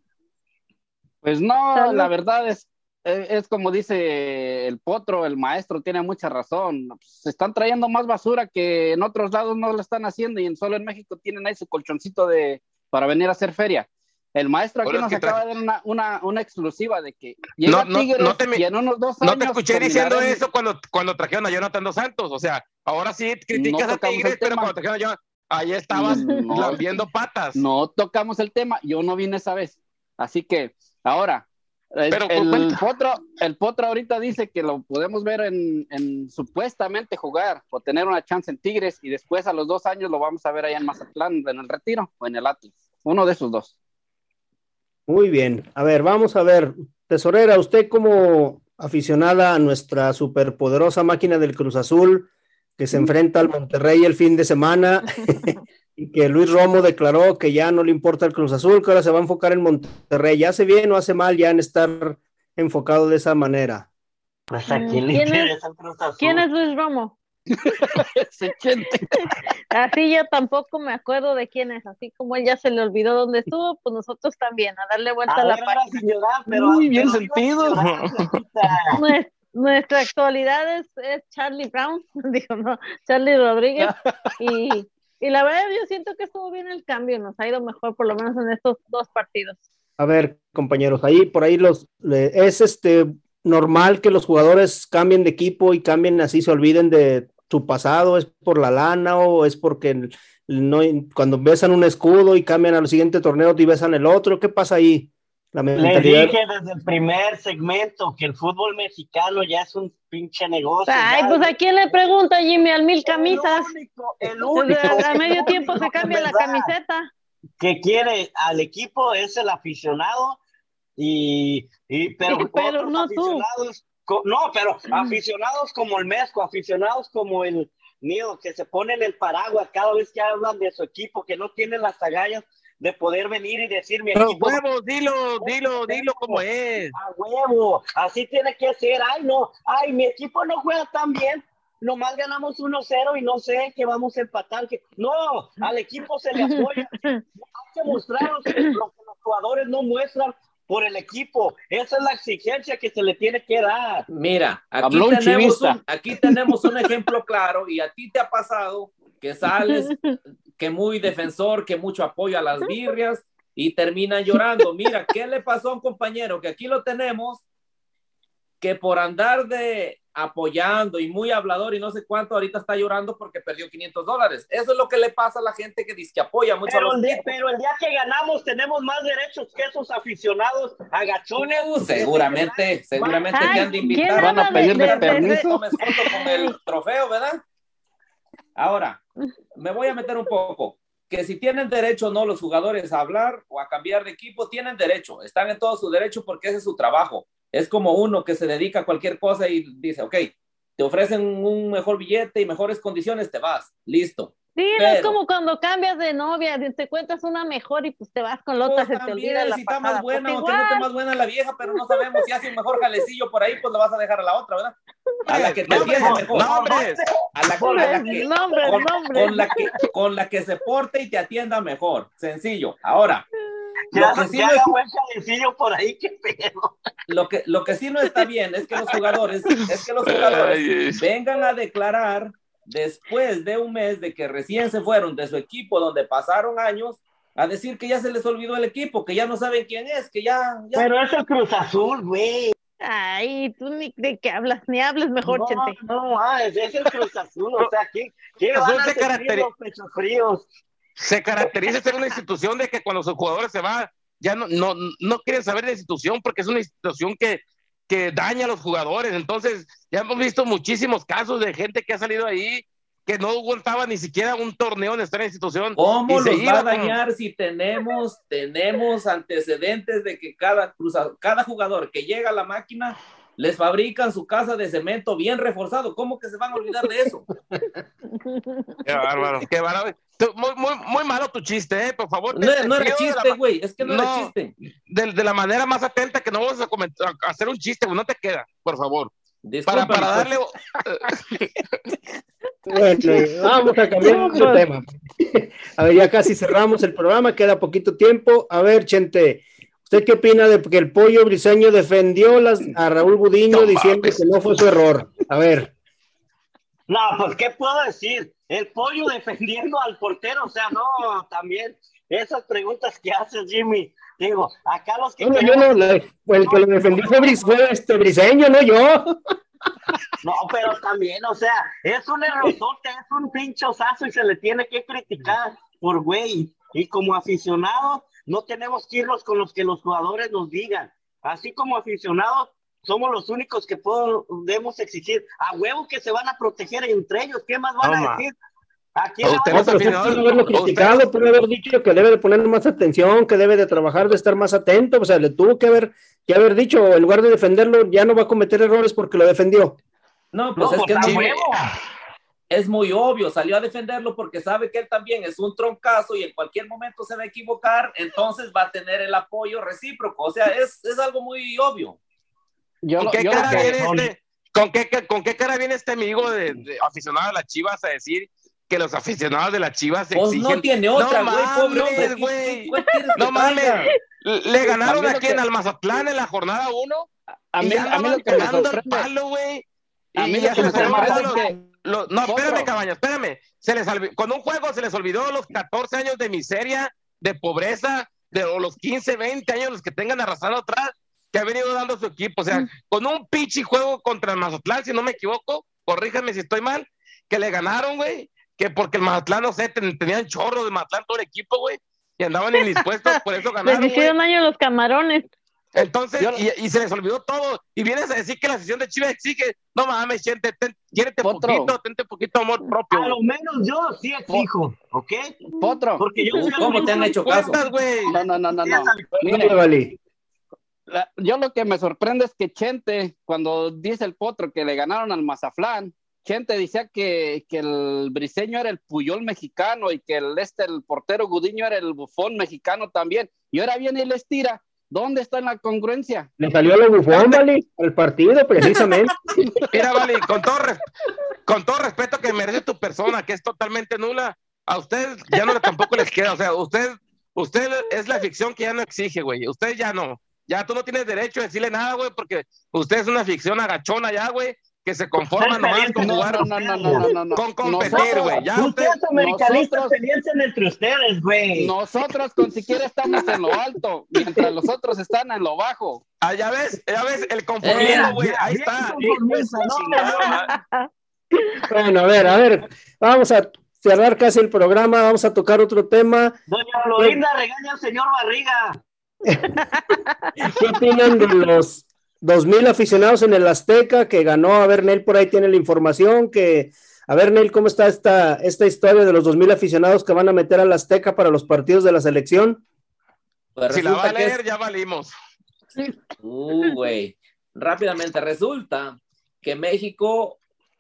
Pues no, la verdad es, es como dice el potro, el maestro tiene mucha razón. Se están trayendo más basura que en otros lados no lo están haciendo y en solo en México tienen ahí su colchoncito de para venir a hacer feria. El maestro aquí nos acaba de dar una, una, una, exclusiva de que llega no, Tigres no, te, y en unos dos años... No te escuché diciendo eso cuando, cuando trajeron a Jonathan Dos Santos. O sea, ahora sí criticas a Tigres, pero cuando trajeron a Jonathan, ahí estabas viendo patas. No tocamos el tema, yo no vine esa vez. Así que, ahora, el, pero, el, potro, el potro ahorita dice que lo podemos ver en, en, supuestamente jugar o tener una chance en Tigres y después a los dos años lo vamos a ver allá en Mazatlán, en el retiro o en el Atlas. Uno de esos dos. Muy bien. A ver, vamos a ver. Tesorera, usted como aficionada a nuestra superpoderosa máquina del Cruz Azul, que se enfrenta al Monterrey el fin de semana, Y que Luis Romo declaró que ya no le importa el Cruz Azul, que ahora se va a enfocar en Monterrey. ¿Ya hace bien o hace mal ya en estar enfocado de esa manera? Pues a quién le interesa el Cruz Azul. ¿Quién es Luis Romo? así yo tampoco me acuerdo de quién es, así como él ya se le olvidó dónde estuvo, pues nosotros también, a darle vuelta a, la página. Muy bien sentido. Nuestra actualidad es, Charlie Brown, digo, no, Charlie Rodríguez, y, y la verdad yo siento que estuvo bien el cambio, nos ha ido mejor por lo menos en estos dos partidos. A ver, compañeros, ahí por ahí los es este normal que los jugadores cambien de equipo y cambien así, se olviden de su pasado, es por la lana o es porque no, cuando besan un escudo y cambian al siguiente torneo y besan el otro, ¿qué pasa ahí? La Le dije desde el primer segmento que el fútbol mexicano ya es un pinche negocio. Ay, pues a quién le pregunta Jimmy al mil camisas. El único, a medio tiempo se cambia la camiseta. Que quiere al equipo es el aficionado y, y pero, pero no tú no, pero mm. aficionados como el Mesco, aficionados como el mío, que se ponen el paraguas cada vez que hablan de su equipo, que no tienen las agallas de poder venir y decir mi equipo. huevo, dilo, dilo, dilo como es. A huevo, así tiene que ser. Ay, no, ay, mi equipo no juega tan bien. Nomás ganamos 1-0 y no sé que vamos a empatar. Que... No, al equipo se le apoya. Hay que mostrar lo que los jugadores no muestran por el equipo. Esa es la exigencia que se le tiene que dar. Mira, aquí, tenemos un, aquí tenemos un ejemplo claro y a ti te ha pasado que sales, que muy defensor, que mucho apoyo a las birrias y termina llorando. Mira, ¿qué le pasó a un compañero? Que aquí lo tenemos, que por andar de apoyando y muy hablador y no sé cuánto, ahorita está llorando porque perdió 500 dólares. Eso es lo que le pasa a la gente que dice que apoya mucho pero, a los el día, pero el día que ganamos tenemos más derechos que esos aficionados agachones. Uh, seguramente, seguramente te han de invitar. Van a pedirme permiso. con el trofeo, ¿verdad? Ahora, me voy a meter un poco. Que si tienen derecho o no los jugadores a hablar o a cambiar de equipo, tienen derecho. Están en todo su derecho porque ese es su trabajo es como uno que se dedica a cualquier cosa y dice, ok, te ofrecen un mejor billete y mejores condiciones, te vas, listo. Sí, es como cuando cambias de novia, te encuentras una mejor y pues te vas con la otra, pues se te olvida la si está más buena o que no esté más buena la vieja, pero no sabemos si hace un mejor jalecillo por ahí, pues lo vas a dejar a la otra, ¿verdad? A la que te atiende mejor. Nombres. A la, con, la que, con, la que, con la que se porte y te atienda mejor. Sencillo. Ahora, lo que, sí no por ahí, qué pedo. Lo que, lo que sí no está bien es que los jugadores, es que los jugadores vengan a declarar después de un mes de que recién se fueron de su equipo donde pasaron años a decir que ya se les olvidó el equipo, que ya no saben quién es, que ya... Pero es el Cruz Azul, güey. Ay, tú ni de qué hablas, ni hables mejor, no, Chente. No, ah, es, el Cruz Azul, o sea, ¿qué, qué van a los pechos fríos? se caracteriza ser una institución de que cuando sus jugadores se van, ya no, no, no quieren saber de la institución porque es una institución que, que daña a los jugadores. Entonces, ya hemos visto muchísimos casos de gente que ha salido ahí que no aguantaba ni siquiera un torneo en esta institución. ¿Cómo los va a dañar si tenemos, tenemos antecedentes de que cada, cada jugador que llega a la máquina les fabrican su casa de cemento bien reforzado. ¿Cómo que se van a olvidar de eso? Qué bárbaro, qué bárbaro. Muy, muy, muy malo tu chiste, ¿eh? Por favor. No, no era chiste, güey. Es que no, era chiste. De, de, la manera más atenta que no vamos a, comentar, a hacer un chiste, güey. No te queda, por favor. para, para darle. bueno, vamos a cambiar de tema. A ver, ya casi cerramos el programa, queda poquito tiempo. A ver, Chente, ¿Usted qué opina de que el pollo briseño defendió las, a Raúl Budiño diciendo que no fue su error? A ver. No, pues, ¿qué puedo decir? El pollo defendiendo al portero, o sea, no, también esas preguntas que haces, Jimmy. Digo, acá los que. No, yo no, el que lo defendió fue, este briseño, no yo. No, pero también, o sea, es un errorzote, es un pinchosazo y se le tiene que criticar por güey. Y como aficionado, no tenemos que irnos con los que los jugadores nos digan. Así como aficionados, somos los únicos que podemos exigir a huevo que se van a proteger entre ellos. ¿Qué más van a decir? Aquí puede haberlo criticado, puede haber dicho que debe de poner más atención, que debe de trabajar, de estar más atento. O sea, le tuvo que haber, que haber dicho, en lugar de defenderlo, ya no va a cometer errores porque lo defendió. No, pues es que no, es muy obvio, salió a defenderlo porque sabe que él también es un troncazo y en cualquier momento se va a equivocar, entonces va a tener el apoyo recíproco. O sea, es, es algo muy obvio. ¿Con, qué cara viene este, ¿con, qué, ¿Con qué cara viene este amigo de, aficionado a las Chivas a decir que los aficionados de las Chivas pues exigen... no tiene otra, güey, pobre hombre. No mames, le ganaron aquí en Almazatlán en la jornada 1. A mí, a mí lo que me sorprende... Palo, güey. A mí lo que me sorprende no, espérame, cabaña, espérame. Se les con un juego se les olvidó los 14 años de miseria, de pobreza, de los 15, 20 años los que tengan arrasado atrás, que ha venido dando su equipo. O sea, mm. con un pichi juego contra el Mazatlán, si no me equivoco, corríjame si estoy mal, que le ganaron, güey, que porque el Mazatlán, no sé, tenían chorro de Mazatlán todo el equipo, güey, y andaban indispuestos, por eso ganaron. Les hicieron daño los camarones. Entonces, y, se les olvidó todo. Y vienes a decir que la sesión de Chivas exige, no mames, gente, ten, quiérete poquito, tente poquito amor propio. A lo menos yo sí exijo, ¿ok? Potro. Porque yo ¿Cómo te han hecho caso? No, no, no, no. no. Yo lo que me sorprende es que Chente, cuando dice el Potro que le ganaron al Mazaflán, Chente decía que, que, el briseño era el Puyol mexicano y que el, este, el portero Gudiño era el bufón mexicano también. Y ahora viene y les tira ¿Dónde está la congruencia? Le salió el bufón, Vali, al partido, precisamente. Mira, Vali, con todo, con todo respeto que merece tu persona, que es totalmente nula, a usted ya no tampoco les queda. O sea, usted, usted es la ficción que ya no exige, güey. Usted ya no. Ya tú no tienes derecho a decirle nada, güey, porque usted es una ficción agachona ya, güey que se conforman nomás con jugar, no, no, no, no, con competir, güey. Ya ustedes americanistas entre ustedes, güey. Nosotros con siquiera estamos en lo alto, mientras los otros están en lo bajo. Ah, ya ves, ya ves, el conformismo, güey, ahí está. Bueno, a ver, a ver, vamos a cerrar casi el programa, vamos a tocar otro tema. Doña Florinda regaña al señor Barriga. ¿Qué opinan de los dos mil aficionados en el Azteca que ganó. A ver, Nel, por ahí tiene la información. Que, a ver, Nel, ¿cómo está esta, esta historia de los dos mil aficionados que van a meter al Azteca para los partidos de la selección? Pues si la va a leer, ya valimos. Uh, güey. Rápidamente, resulta que México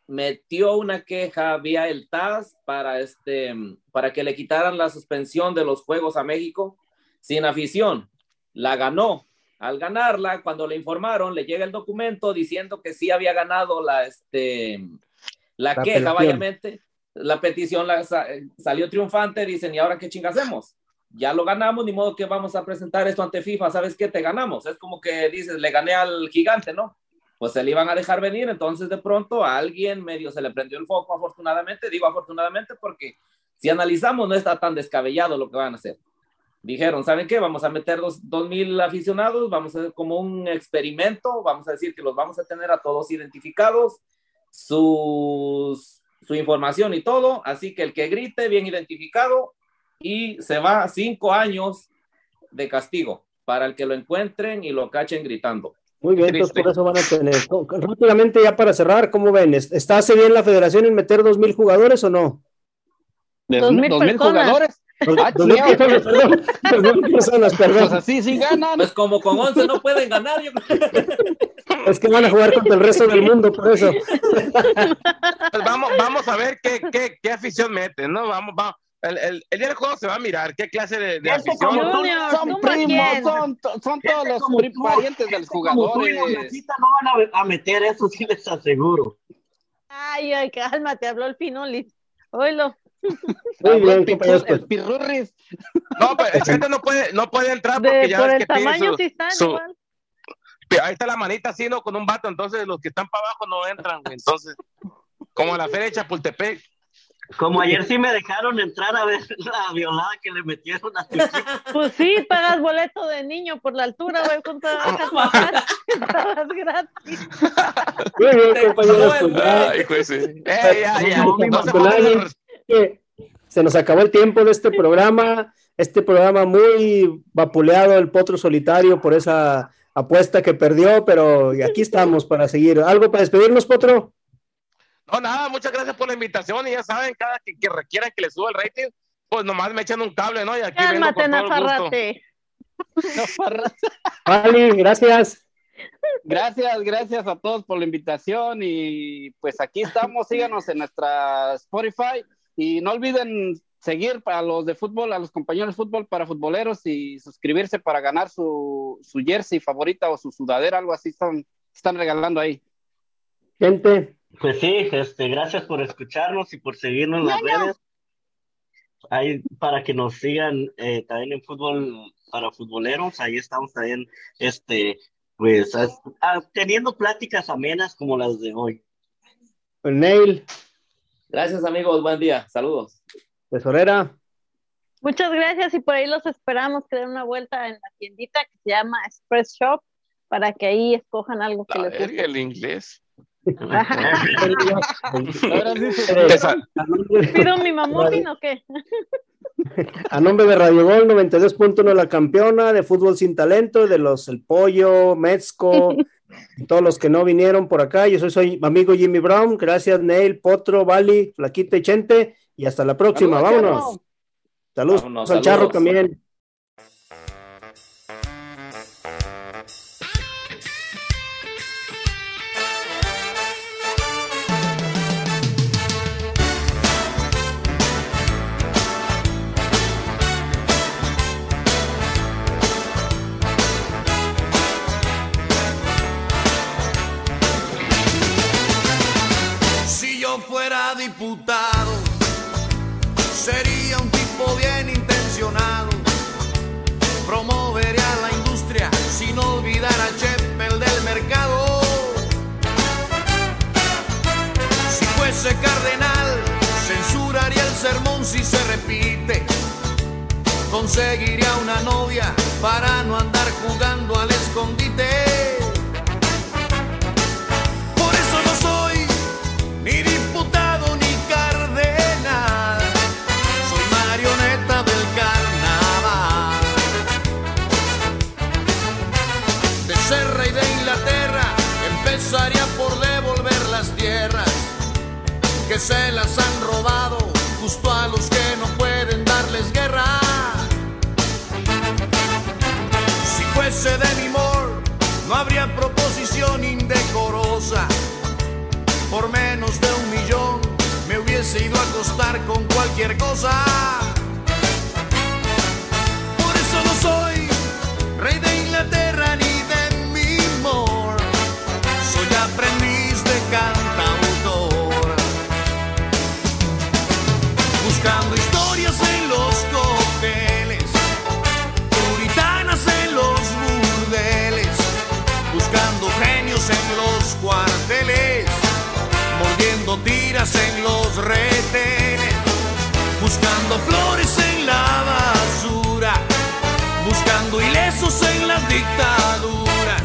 metió una queja vía el TAS para, este, para que le quitaran la suspensión de los Juegos a México sin afición. La ganó, al ganarla, cuando le informaron, le llega el documento diciendo que sí había ganado la, este, la, queja, vayamente. La petición la, salió triunfante, dicen, ¿y ahora qué chinga hacemos? Ya lo ganamos, ni modo que vamos a presentar esto ante FIFA, ¿sabes qué? Te ganamos. Es como que dices, le gané al gigante, ¿no? Pues se le iban a dejar venir, entonces de pronto a alguien medio se le prendió el foco, afortunadamente, digo afortunadamente porque si analizamos no está tan descabellado lo que van a hacer dijeron, ¿saben qué? Vamos a meter dos, mil aficionados, vamos a hacer como un experimento, vamos a decir que los vamos a tener a todos identificados, sus, su información y todo, así que el que grite, bien identificado, y se va cinco años de castigo para el que lo encuentren y lo cachen gritando. Muy bien, entonces por eso van a tener. Rápidamente, ya para cerrar, ¿cómo ven? ¿Está hace bien la federación en meter dos mil jugadores o no? ¿Dos mil jugadores? Ah, personas, perdón. Pues así sí ganan. Pues como con 11 no pueden ganar. Es que van a jugar contra el resto del mundo, por eso. Pues vamos, vamos a ver qué, qué, qué afición meten, ¿no? Vamos, vamos. El, el, el, día del juego se va a mirar qué clase de, de afición. son primos, son, son todos los parientes del jugador. No van a, a meter eso, sí les aseguro. Ay, ay, cálmate, habló el Pinolis. Oílo. Muy bien, compañeros. Pues. No, pues el gente no puede, no puede entrar porque ya por el que tamaño su, sí están su, igual. Ahí está la manita así, ¿no? Con un vato, entonces los que están para abajo no entran, Entonces, como la feria de Chapultepec. Como ayer sí me dejaron entrar a ver la violada que le metieron a tu Pues sí, pagas boleto de niño por la altura, güey, con todas las gratis. Muy bien, compañeros. Pues ya, ya. No se se nos acabó el tiempo de este programa, este programa muy vapuleado, el potro solitario por esa apuesta que perdió, pero aquí estamos para seguir. ¿Algo para despedirnos, potro? No, nada, muchas gracias por la invitación y ya saben, cada que, que requieran que les suba el rating, pues nomás me echan un cable, ¿no? Y aquí Cálmate, vengo con todo el gusto. Vale, gracias. Gracias, gracias a todos por la invitación y pues aquí estamos, síganos en nuestra Spotify y no olviden seguir para los de fútbol, a los compañeros de fútbol para futboleros y suscribirse para ganar su, su jersey favorita o su sudadera, algo así están, están regalando ahí. Gente. Pues sí, este, gracias por escucharnos y por seguirnos en las redes. Ahí para que nos sigan eh, también en fútbol para futboleros, ahí estamos también, este, pues, teniendo pláticas amenas como las de hoy. Pues, Neil. Gracias amigos, buen día, saludos. Tesorera. Muchas gracias y por ahí los esperamos que den una vuelta en la tiendita que se llama Express Shop para que ahí escojan algo que les guste. el inglés. ¿Pido mi mamón o qué? A nombre de Radio Gol 92.1, la campeona de fútbol sin talento, de los El Pollo, Metzco, y todos los que no vinieron por acá. Yo soy, soy amigo Jimmy Brown. Gracias, Neil, Potro, Bali, Flaquita y Chente. Y hasta la próxima. Vámonos. Saludos al Charro también. Se repite. Conseguiría una novia para no andar jugando al escondite. Por eso no soy ni diputado ni cardenal. Soy marioneta del carnaval. De ser rey de Inglaterra, empezaría por devolver las tierras que se las han robado a los que no pueden darles guerra. Si fuese de mi Moore, no habría proposición indecorosa. Por menos de un millón me hubiese ido a acostar con cualquier cosa. Por eso no soy rey de Inglaterra retenes, buscando flores en la basura, buscando ilesos en las dictaduras,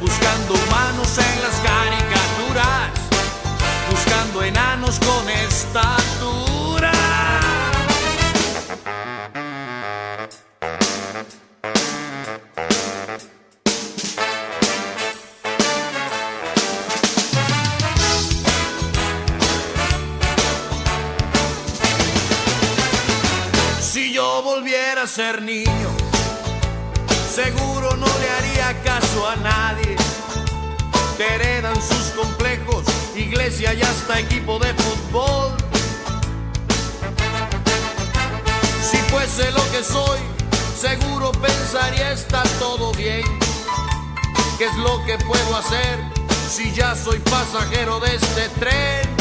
buscando humanos en las caricaturas, buscando enanos con estatura. Ser niño, seguro no le haría caso a nadie. Te heredan sus complejos, iglesia y hasta equipo de fútbol. Si fuese lo que soy, seguro pensaría está todo bien. ¿Qué es lo que puedo hacer si ya soy pasajero de este tren?